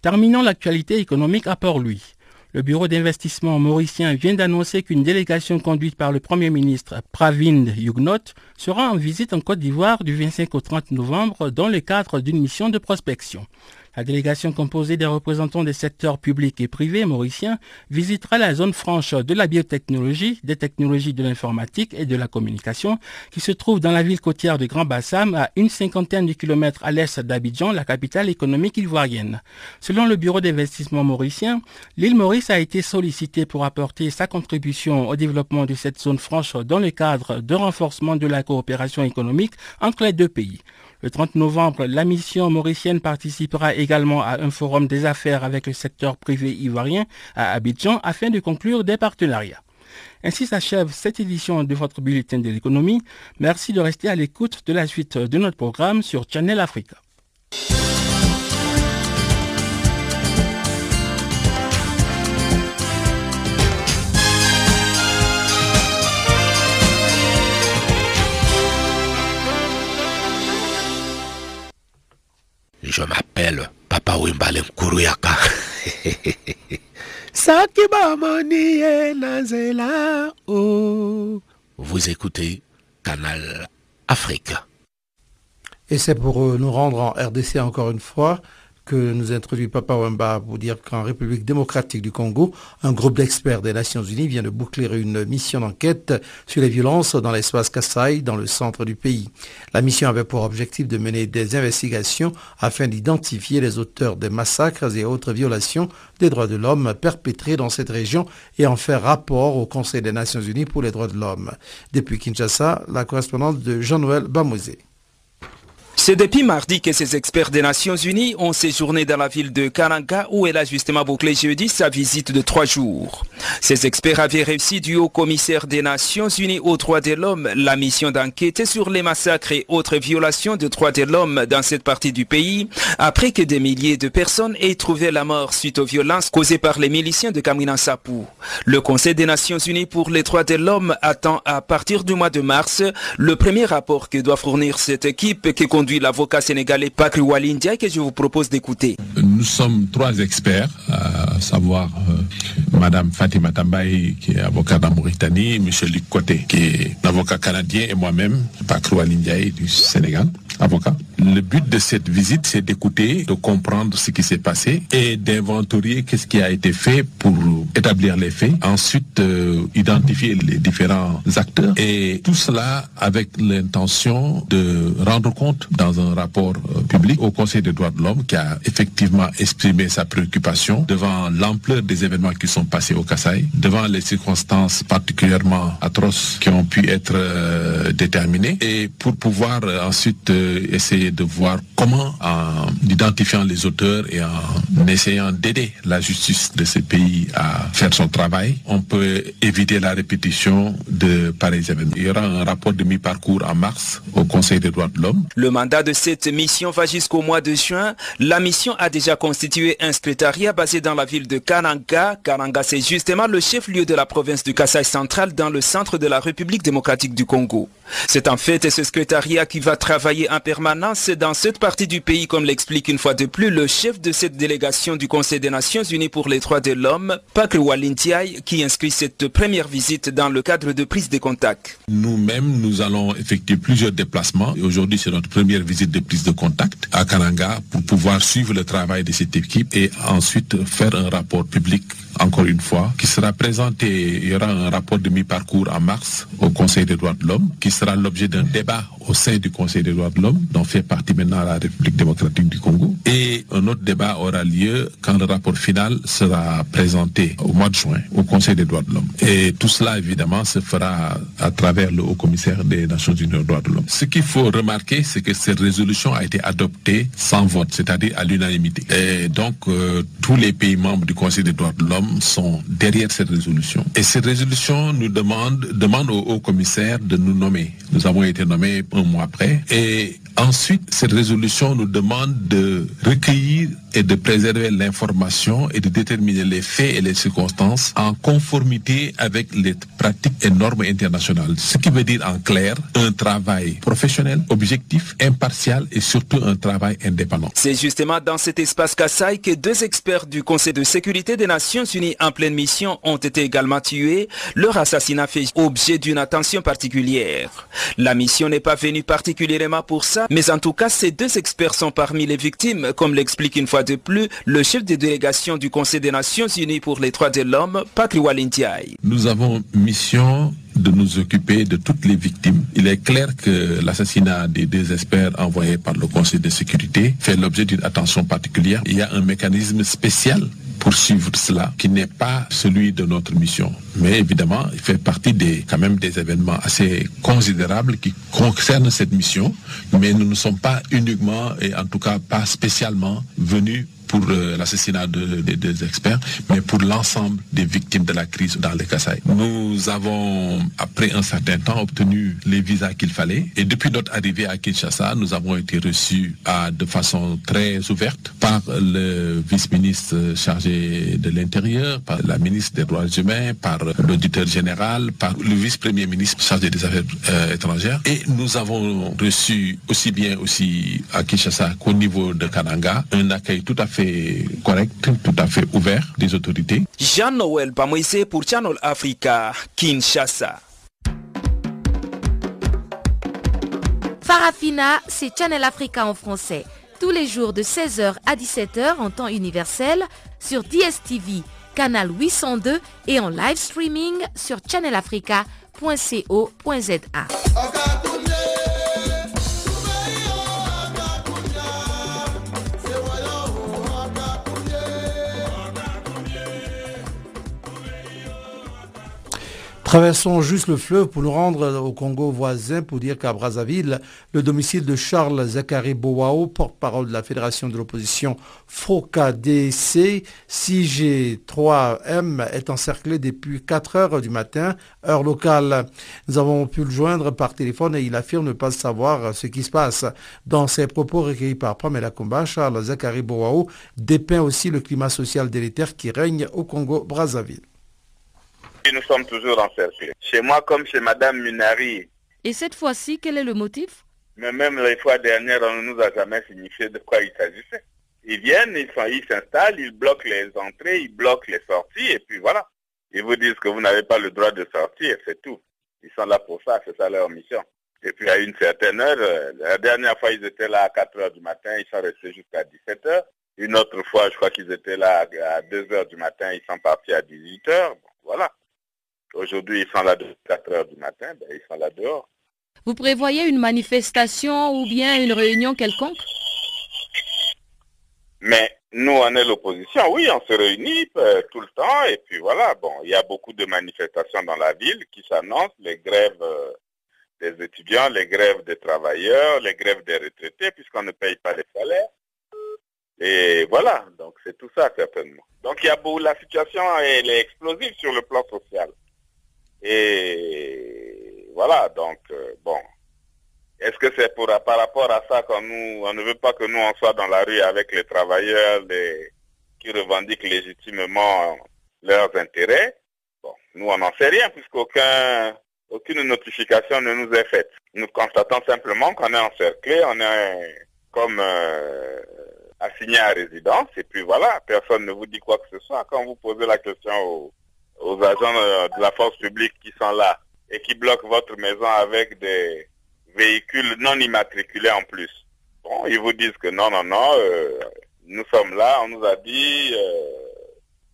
Terminons l'actualité économique à Port-Louis. Le bureau d'investissement mauricien vient d'annoncer qu'une délégation conduite par le Premier ministre Pravind Yugnot sera en visite en Côte d'Ivoire du 25 au 30 novembre dans le cadre d'une mission de prospection. La délégation composée des représentants des secteurs publics et privés mauriciens visitera la zone franche de la biotechnologie, des technologies de l'informatique et de la communication qui se trouve dans la ville côtière de Grand Bassam à une cinquantaine de kilomètres à l'est d'Abidjan, la capitale économique ivoirienne. Selon le bureau d'investissement mauricien, l'île Maurice a été sollicitée pour apporter sa contribution au développement de cette zone franche dans le cadre de renforcement de la coopération économique entre les deux pays. Le 30 novembre, la mission mauricienne participera également à un forum des affaires avec le secteur privé ivoirien à Abidjan afin de conclure des partenariats. Ainsi s'achève cette édition de votre bulletin de l'économie. Merci de rester à l'écoute de la suite de notre programme sur Channel Africa. Je m'appelle Papa Wimbale Nkuruyaka. Vous écoutez Canal Afrique. Et c'est pour euh, nous rendre en RDC encore une fois que nous introduit Papa Wemba pour dire qu'en République démocratique du Congo, un groupe d'experts des Nations Unies vient de boucler une mission d'enquête sur les violences dans l'espace Kassai, dans le centre du pays. La mission avait pour objectif de mener des investigations afin d'identifier les auteurs des massacres et autres violations des droits de l'homme perpétrés dans cette région et en faire rapport au Conseil des Nations Unies pour les droits de l'homme. Depuis Kinshasa, la correspondante de Jean-Noël Bamouzé. C'est depuis mardi que ces experts des Nations Unies ont séjourné dans la ville de Kananga où elle a justement bouclé jeudi sa visite de trois jours. Ces experts avaient réussi du haut commissaire des Nations Unies aux droits de l'homme la mission d'enquêter sur les massacres et autres violations de droits de l'homme dans cette partie du pays après que des milliers de personnes aient trouvé la mort suite aux violences causées par les miliciens de Kamina Sapou. Le Conseil des Nations Unies pour les droits de l'homme attend à partir du mois de mars le premier rapport que doit fournir cette équipe qui l'avocat sénégalais Pakri Walindia que je vous propose d'écouter. Nous sommes trois experts, à savoir euh, Madame Fatima Tambaye qui est avocat en Mauritanie, Monsieur Luc Côté qui est avocat canadien et moi-même, Pakri Walindia du Sénégal, avocat. Le but de cette visite, c'est d'écouter, de comprendre ce qui s'est passé et d'inventorier qu'est-ce qui a été fait pour établir les faits. Ensuite, euh, identifier les différents acteurs et tout cela avec l'intention de rendre compte dans un rapport euh, public au Conseil des droits de l'homme qui a effectivement exprimé sa préoccupation devant l'ampleur des événements qui sont passés au Kasaï, devant les circonstances particulièrement atroces qui ont pu être euh, déterminées et pour pouvoir ensuite essayer de voir comment, en identifiant les auteurs et en essayant d'aider la justice de ces pays à faire son travail, on peut éviter la répétition de pareils événements. Il y aura un rapport de mi-parcours en mars au Conseil des droits de l'homme. Le mandat de cette mission va jusqu'au mois de juin. La mission a déjà constitué un secrétariat basé dans la ville de Kananga. Kananga, c'est justement le chef-lieu de la province du Kassai central dans le centre de la République démocratique du Congo. C'est en fait ce secrétariat qui va travailler en permanence dans cette partie du pays, comme l'explique une fois de plus le chef de cette délégation du Conseil des Nations Unies pour les droits de l'homme, Pakri Walintiai, qui inscrit cette première visite dans le cadre de prise de contact. Nous-mêmes, nous allons effectuer plusieurs déplacements. Aujourd'hui, c'est notre première visite de prise de contact à Kananga pour pouvoir suivre le travail de cette équipe et ensuite faire un rapport public encore une fois, qui sera présenté, il y aura un rapport de mi-parcours en mars au Conseil des droits de l'homme, qui sera l'objet d'un débat au sein du Conseil des droits de l'homme, dont fait partie maintenant la République démocratique du Congo. Et un autre débat aura lieu quand le rapport final sera présenté au mois de juin au Conseil des droits de l'homme. Et tout cela, évidemment, se fera à travers le haut commissaire des Nations Unies aux droits de l'homme. Ce qu'il faut remarquer, c'est que cette résolution a été adoptée sans vote, c'est-à-dire à, l'unanimité. Et donc, euh, tous les pays membres du Conseil des droits de l'homme sont derrière cette résolution. Et cette résolution nous demande, demande au haut commissaire de nous nommer. Nous avons été nommés mois après. Et ensuite, cette résolution nous demande de recueillir et de préserver l'information et de déterminer les faits et les circonstances en conformité avec les pratiques et normes internationales. Ce qui veut dire en clair un travail professionnel, objectif, impartial et surtout un travail indépendant. C'est justement dans cet espace Kassai que deux experts du Conseil de sécurité des Nations Unies en pleine mission ont été également tués. Leur assassinat fait objet d'une attention particulière. La mission n'est pas particulièrement pour ça, mais en tout cas, ces deux experts sont parmi les victimes, comme l'explique une fois de plus le chef de délégation du Conseil des Nations Unies pour les droits de l'homme, Patrick Walintiaï. Nous avons mission de nous occuper de toutes les victimes. Il est clair que l'assassinat des deux experts envoyés par le Conseil de sécurité fait l'objet d'une attention particulière. Il y a un mécanisme spécial pour suivre cela, qui n'est pas celui de notre mission. Mais évidemment, il fait partie des, quand même des événements assez considérables qui concernent cette mission. Mais nous ne sommes pas uniquement, et en tout cas pas spécialement, venus pour euh, l'assassinat des deux experts, mais pour l'ensemble des victimes de la crise dans les Kassai. Nous avons, après un certain temps, obtenu les visas qu'il fallait. Et depuis notre arrivée à Kinshasa, nous avons été reçus de façon très ouverte par le vice-ministre chargé de l'Intérieur, par la ministre des Droits humains, par l'auditeur général, par le vice-premier ministre chargé des Affaires euh, étrangères. Et nous avons reçu aussi bien aussi à Kinshasa qu'au niveau de Kananga un accueil tout à fait correct, tout à fait ouvert des autorités. Jean-Noël Pamoïse pour Channel Africa, Kinshasa. Farafina, c'est Channel Africa en français. Tous les jours de 16h à 17h en temps universel sur DSTV, canal 802 et en live streaming sur channelafrica.co.za. Traversons juste le fleuve pour nous rendre au Congo voisin pour dire qu'à Brazzaville, le domicile de Charles Zachary Bouao, porte-parole de la Fédération de l'opposition FOCADC 6G3M, est encerclé depuis 4 heures du matin, heure locale. Nous avons pu le joindre par téléphone et il affirme ne pas savoir ce qui se passe. Dans ses propos recueillis par Pamela Kumba, Charles Zachary Bouao dépeint aussi le climat social délétère qui règne au Congo-Brazzaville. Nous sommes toujours encerclés. Chez moi comme chez Madame Munari. Et cette fois-ci, quel est le motif? Mais même les fois dernières, on ne nous a jamais signifié de quoi il s'agissait. Ils viennent, ils s'installent, ils bloquent les entrées, ils bloquent les sorties, et puis voilà. Ils vous disent que vous n'avez pas le droit de sortir, c'est tout. Ils sont là pour ça, c'est ça leur mission. Et puis à une certaine heure, euh, la dernière fois ils étaient là à 4 heures du matin, ils sont restés jusqu'à 17 heures. Une autre fois, je crois qu'ils étaient là à 2 heures du matin, ils sont partis à 18 heures. voilà. Aujourd'hui, ils sont là de 4 heures du matin, ben, ils sont là dehors. Vous prévoyez une manifestation ou bien une réunion quelconque? Mais nous, on est l'opposition. Oui, on se réunit euh, tout le temps. Et puis voilà, bon, il y a beaucoup de manifestations dans la ville qui s'annoncent. Les grèves, euh, des étudiants, les grèves des travailleurs, les grèves des retraités, puisqu'on ne paye pas les salaires. Et voilà, donc c'est tout ça certainement. Donc il y a beau, la situation elle est explosive sur le plan social. Et voilà, donc euh, bon. Est-ce que c'est pour par rapport à ça qu'on nous on ne veut pas que nous on soit dans la rue avec les travailleurs qui revendiquent légitimement leurs intérêts? Bon, nous on n'en sait rien puisqu'aucun aucune notification ne nous est faite. Nous constatons simplement qu'on est encerclé, on est comme euh, assigné à résidence et puis voilà, personne ne vous dit quoi que ce soit. Quand vous posez la question aux, aux agents de la force publique qui sont là et qui bloquent votre maison avec des véhicules non immatriculés en plus. Bon, ils vous disent que non, non, non, euh, nous sommes là, on nous a dit euh,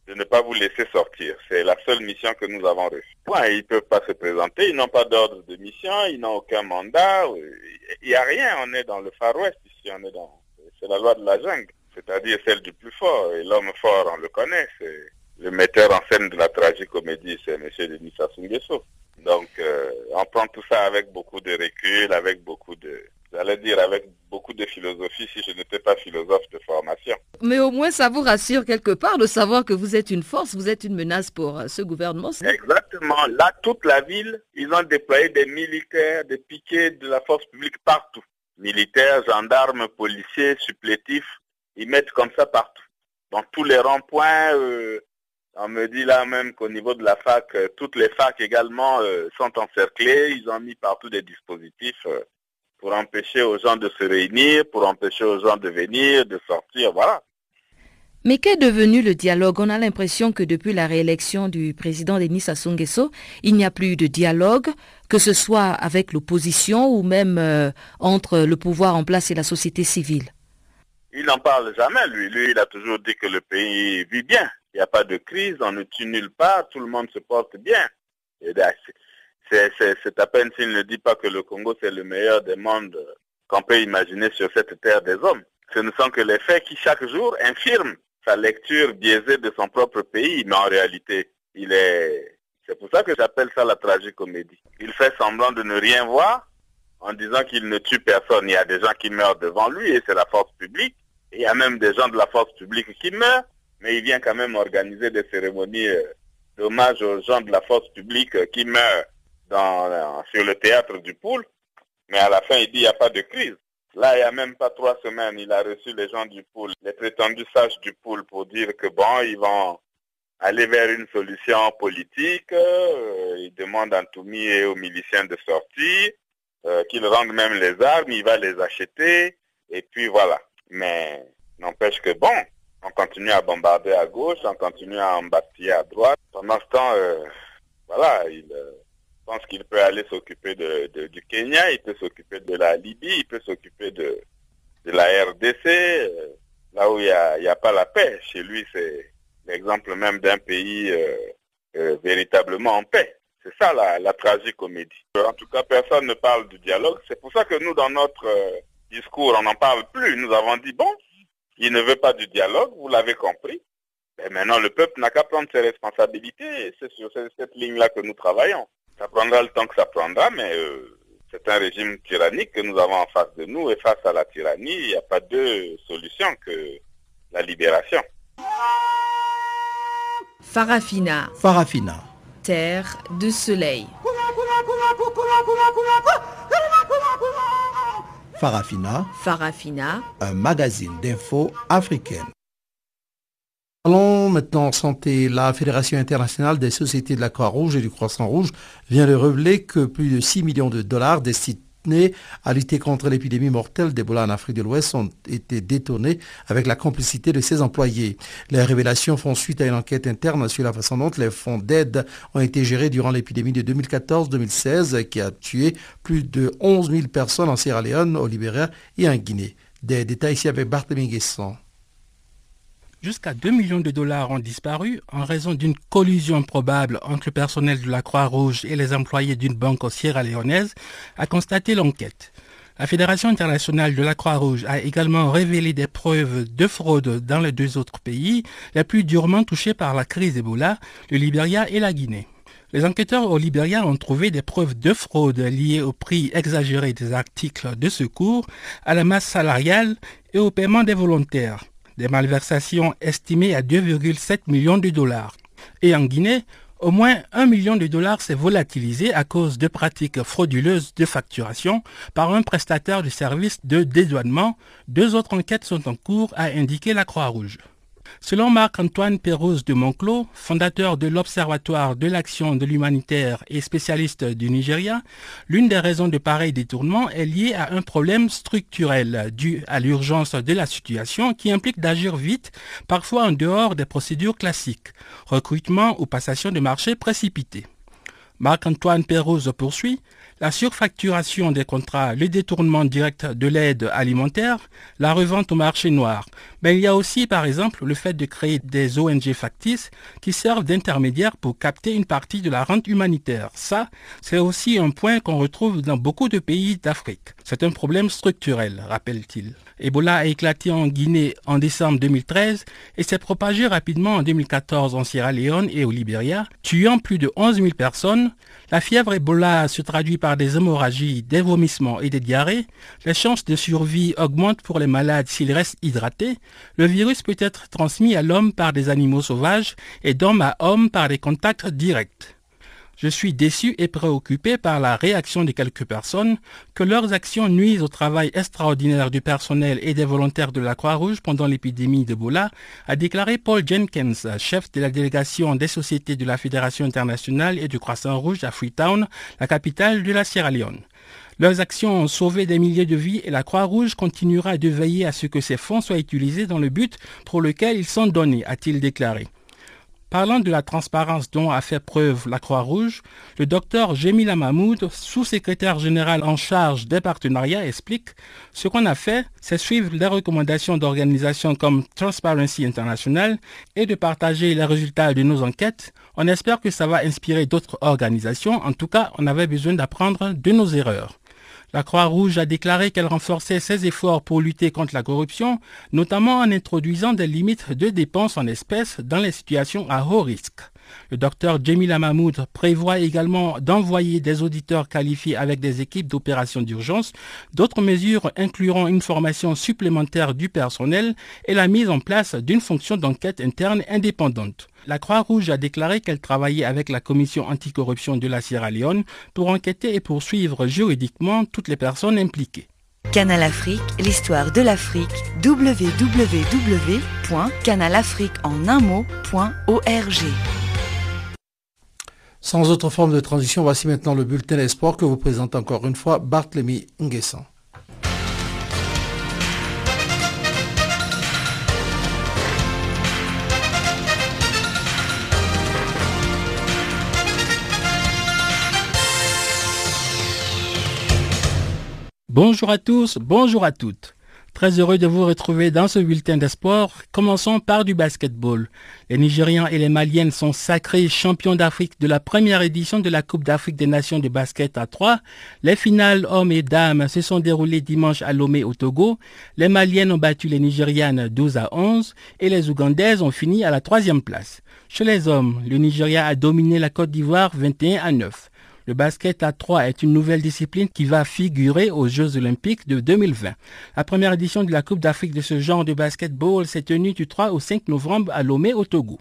de ne pas vous laisser sortir. C'est la seule mission que nous avons reçue. Ils ne peuvent pas se présenter, ils n'ont pas d'ordre de mission, ils n'ont aucun mandat, il n'y a rien, on est dans le Far West ici, on est dans... C'est la loi de la jungle, c'est-à-dire celle du plus fort, et l'homme fort, on le connaît, c'est le metteur en scène de la tragicomédie, c'est M. Denis Sassou Nguesso. Donc, euh, on prend tout ça avec beaucoup de recul, avec beaucoup de, j'allais dire, avec beaucoup de philosophie si je n'étais pas philosophe de formation. Mais au moins, ça vous rassure quelque part de savoir que vous êtes une force, vous êtes une menace pour euh, ce gouvernement. Exactement. Là, toute la ville, ils ont déployé des militaires, des piquets de la force publique partout. Militaires, gendarmes, policiers, supplétifs, ils mettent comme ça partout. Dans tous les ronds-points, euh, on me dit là même qu'au niveau de la fac, euh, toutes les facs également euh, sont encerclées. Ils ont mis partout des dispositifs euh, pour empêcher aux gens de se réunir, pour empêcher aux gens de venir, de sortir, voilà. Mais qu'est devenu le dialogue? On a l'impression que depuis la réélection du président Denis Sassou Nguesso, il n'y a plus de dialogue, que ce soit avec l'opposition ou même entre le pouvoir en place et la société civile. Il n'en parle jamais, lui. Lui, il a toujours dit que le pays vit bien. Il n'y a pas de crise, on ne tue nulle part, tout le monde se porte bien. C'est à peine s'il ne dit pas que le Congo, c'est le meilleur des mondes qu'on peut imaginer sur cette terre des hommes. Ce ne sont que les faits qui, chaque jour, infirment sa lecture biaisée de son propre pays, mais en réalité, il est... C'est pour ça que j'appelle ça la tragicomédie. Il fait semblant de ne rien voir en disant qu'il ne tue personne. Il y a des gens qui meurent devant lui et c'est la force publique. Il y a même des gens de la force publique qui meurent, mais il vient quand même organiser des cérémonies euh, d'hommage aux gens de la force publique euh, qui meurent euh, sur le théâtre du poule. Mais à la fin, il dit il n'y a pas de crise. Là, il n'y a même pas trois semaines, il a reçu les gens du pool, les prétendus sages du pool pour dire que bon, ils vont aller vers une solution politique. Il demande à Toumi et aux miliciens de sortir, qu'ils rendent même les armes, il va les acheter, et puis voilà. Mais n'empêche que bon, on continue à bombarder à gauche, on continue à embastiller à droite. Pendant ce temps, euh, voilà, il pense qu'il peut aller s'occuper de, du Kenya, il peut s'occuper de la Libye, il peut s'occuper de, la RDC, euh, là où il n'y a, y a pas la paix. Chez lui, c'est l'exemple même d'un pays euh, euh, véritablement en paix. C'est ça la, la tragicomédie. En tout cas, personne ne parle du dialogue. C'est pour ça que nous, dans notre euh, discours, on n'en parle plus. Nous avons dit, bon, il ne veut pas du dialogue, vous l'avez compris. Et maintenant, le peuple n'a qu'à prendre ses responsabilités. C'est sur cette ligne-là que nous travaillons. Ça prendra le temps que ça prendra, mais euh, c'est un régime tyrannique que nous avons en face de nous. Et face à la tyrannie, il n'y a pas de solution que la libération. Farafina. Farafina. Terre de soleil. Farafina. Farafina. Un magazine d'infos africaine. Allons maintenant en santé. La Fédération internationale des sociétés de la Croix-Rouge et du Croissant-Rouge vient de révéler que plus de 6 millions de dollars destinés à lutter contre l'épidémie mortelle d'Ebola en Afrique de l'Ouest ont été détournés avec la complicité de ses employés. Les révélations font suite à une enquête interne sur la façon dont les fonds d'aide ont été gérés durant l'épidémie de 2014-2016 qui a tué plus de 11 000 personnes en Sierra Leone, au Libéria et en Guinée. Des détails ici avec Barthélemy Guesson. Jusqu'à 2 millions de dollars ont disparu en raison d'une collusion probable entre le personnel de la Croix-Rouge et les employés d'une banque sierra-léonaise, a constaté l'enquête. La Fédération internationale de la Croix-Rouge a également révélé des preuves de fraude dans les deux autres pays les plus durement touchés par la crise Ebola, le Libéria et la Guinée. Les enquêteurs au Libéria ont trouvé des preuves de fraude liées au prix exagéré des articles de secours, à la masse salariale et au paiement des volontaires. Des malversations estimées à 2,7 millions de dollars. Et en Guinée, au moins un million de dollars s'est volatilisé à cause de pratiques frauduleuses de facturation par un prestataire de services de dédouanement. Deux autres enquêtes sont en cours, a indiqué la Croix-Rouge. Selon Marc-Antoine Pérouse de Monclos, fondateur de l'Observatoire de l'action de l'humanitaire et spécialiste du Nigeria, l'une des raisons de pareil détournement est liée à un problème structurel dû à l'urgence de la situation qui implique d'agir vite, parfois en dehors des procédures classiques, recrutement ou passation de marché précipité. Marc-Antoine Pérouse poursuit, la surfacturation des contrats, le détournement direct de l'aide alimentaire, la revente au marché noir. Mais il y a aussi, par exemple, le fait de créer des ONG factices qui servent d'intermédiaires pour capter une partie de la rente humanitaire. Ça, c'est aussi un point qu'on retrouve dans beaucoup de pays d'Afrique. C'est un problème structurel, rappelle-t-il. Ebola a éclaté en Guinée en décembre 2013 et s'est propagé rapidement en 2014 en Sierra Leone et au Libéria, tuant plus de 11 000 personnes. La fièvre Ebola se traduit par des hémorragies, des vomissements et des diarrhées. Les chances de survie augmentent pour les malades s'ils restent hydratés. Le virus peut être transmis à l'homme par des animaux sauvages et d'homme à homme par des contacts directs. Je suis déçu et préoccupé par la réaction de quelques personnes que leurs actions nuisent au travail extraordinaire du personnel et des volontaires de la Croix-Rouge pendant l'épidémie d'Ebola, a déclaré Paul Jenkins, chef de la délégation des sociétés de la Fédération internationale et du Croissant Rouge à Freetown, la capitale de la Sierra Leone. Leurs actions ont sauvé des milliers de vies et la Croix-Rouge continuera de veiller à ce que ces fonds soient utilisés dans le but pour lequel ils sont donnés, a-t-il déclaré. Parlant de la transparence dont a fait preuve la Croix-Rouge, le docteur Jemila Mahmoud, sous-secrétaire général en charge des partenariats, explique Ce qu'on a fait, c'est suivre les recommandations d'organisations comme Transparency International et de partager les résultats de nos enquêtes. On espère que ça va inspirer d'autres organisations. En tout cas, on avait besoin d'apprendre de nos erreurs. La Croix-Rouge a déclaré qu'elle renforçait ses efforts pour lutter contre la corruption, notamment en introduisant des limites de dépenses en espèces dans les situations à haut risque. Le docteur Jamila Mahmoud prévoit également d'envoyer des auditeurs qualifiés avec des équipes d'opération d'urgence. D'autres mesures incluront une formation supplémentaire du personnel et la mise en place d'une fonction d'enquête interne indépendante. La Croix-Rouge a déclaré qu'elle travaillait avec la commission anticorruption de la Sierra Leone pour enquêter et poursuivre juridiquement toutes les personnes impliquées. Canal Afrique, l'histoire de l'Afrique, www.canalafriqueenunmot.org. Sans autre forme de transition, voici maintenant le bulletin sports que vous présente encore une fois Barthélemy Nguessan. Bonjour à tous, bonjour à toutes. Très heureux de vous retrouver dans ce bulletin des sports. Commençons par du basketball. Les Nigérians et les Maliennes sont sacrés champions d'Afrique de la première édition de la Coupe d'Afrique des Nations de basket à 3. Les finales hommes et dames se sont déroulées dimanche à Lomé au Togo. Les Maliennes ont battu les Nigérianes 12 à 11 et les Ougandaises ont fini à la troisième place. Chez les hommes, le Nigeria a dominé la Côte d'Ivoire 21 à 9. Le basket à 3 est une nouvelle discipline qui va figurer aux Jeux olympiques de 2020. La première édition de la Coupe d'Afrique de ce genre de basketball s'est tenue du 3 au 5 novembre à Lomé au Togo.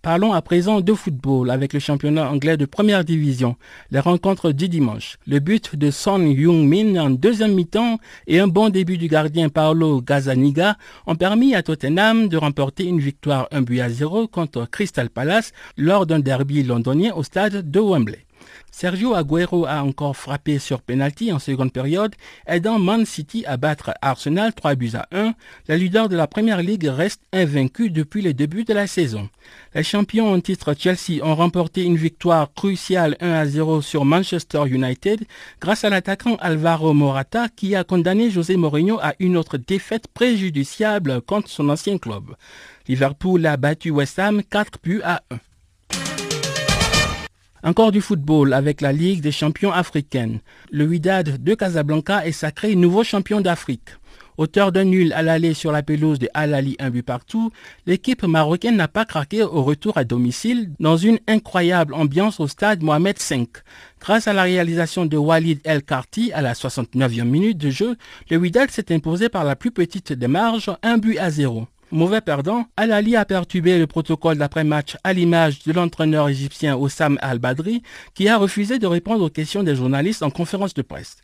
Parlons à présent de football avec le championnat anglais de première division. Les rencontres du dimanche. Le but de Son Heung-min en deuxième mi-temps et un bon début du gardien Paolo Gazzaniga ont permis à Tottenham de remporter une victoire 1 but à 0 contre Crystal Palace lors d'un derby londonien au stade de Wembley. Sergio Aguero a encore frappé sur penalty en seconde période, aidant Man City à battre Arsenal 3 buts à 1. Le leader de la Première Ligue reste invaincu depuis le début de la saison. Les champions en titre Chelsea ont remporté une victoire cruciale 1 à 0 sur Manchester United grâce à l'attaquant Alvaro Morata qui a condamné José Mourinho à une autre défaite préjudiciable contre son ancien club. Liverpool a battu West Ham 4 buts à 1. Encore du football avec la Ligue des champions africaines. Le Wydad de Casablanca est sacré nouveau champion d'Afrique. Auteur d'un nul à l'aller sur la pelouse de Al-Ali un but partout, l'équipe marocaine n'a pas craqué au retour à domicile dans une incroyable ambiance au stade Mohamed V. Grâce à la réalisation de Walid El Karti à la 69e minute de jeu, le Wydad s'est imposé par la plus petite des marges, un but à zéro. Mauvais perdant, Al-Ali a perturbé le protocole d'après-match à l'image de l'entraîneur égyptien Oussam Al-Badri qui a refusé de répondre aux questions des journalistes en conférence de presse.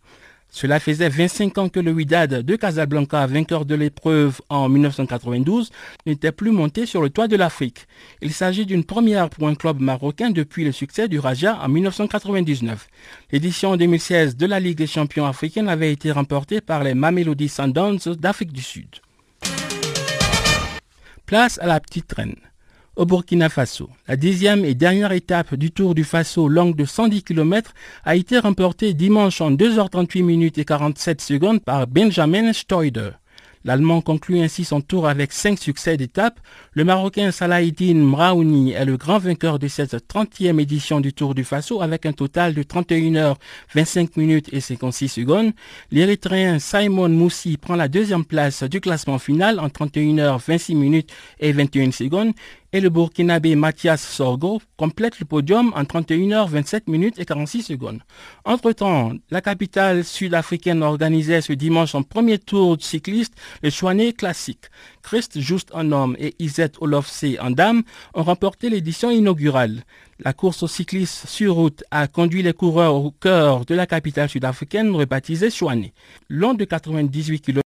Cela faisait 25 ans que le Wydad de Casablanca, vainqueur de l'épreuve en 1992, n'était plus monté sur le toit de l'Afrique. Il s'agit d'une première pour un club marocain depuis le succès du Raja en 1999. L'édition 2016 de la Ligue des champions africaine avait été remportée par les Mamelody Sundowns d'Afrique du Sud. Place à la petite reine au Burkina Faso. La dixième et dernière étape du Tour du Faso, longue de 110 km, a été remportée dimanche en 2h38 minutes et 47 secondes par Benjamin Stoider. L'Allemand conclut ainsi son tour avec cinq succès d'étape. Le Marocain Salahidine Mraouni est le grand vainqueur de cette 30e édition du Tour du Faso avec un total de 31 h 25 minutes et 56 secondes. L'Érythréen Simon Moussi prend la deuxième place du classement final en 31 h 26 minutes et 21 secondes et le Burkinabé Mathias Sorgo complète le podium en 31h27 minutes et 46 secondes. Entre-temps, la capitale sud-africaine organisait ce dimanche son premier tour cycliste, le Chouané Classique. Christ Juste en homme et Isette Olofsé en dame ont remporté l'édition inaugurale. La course aux cyclistes sur route a conduit les coureurs au cœur de la capitale sud-africaine rebaptisée Chouané. Long de 98 km,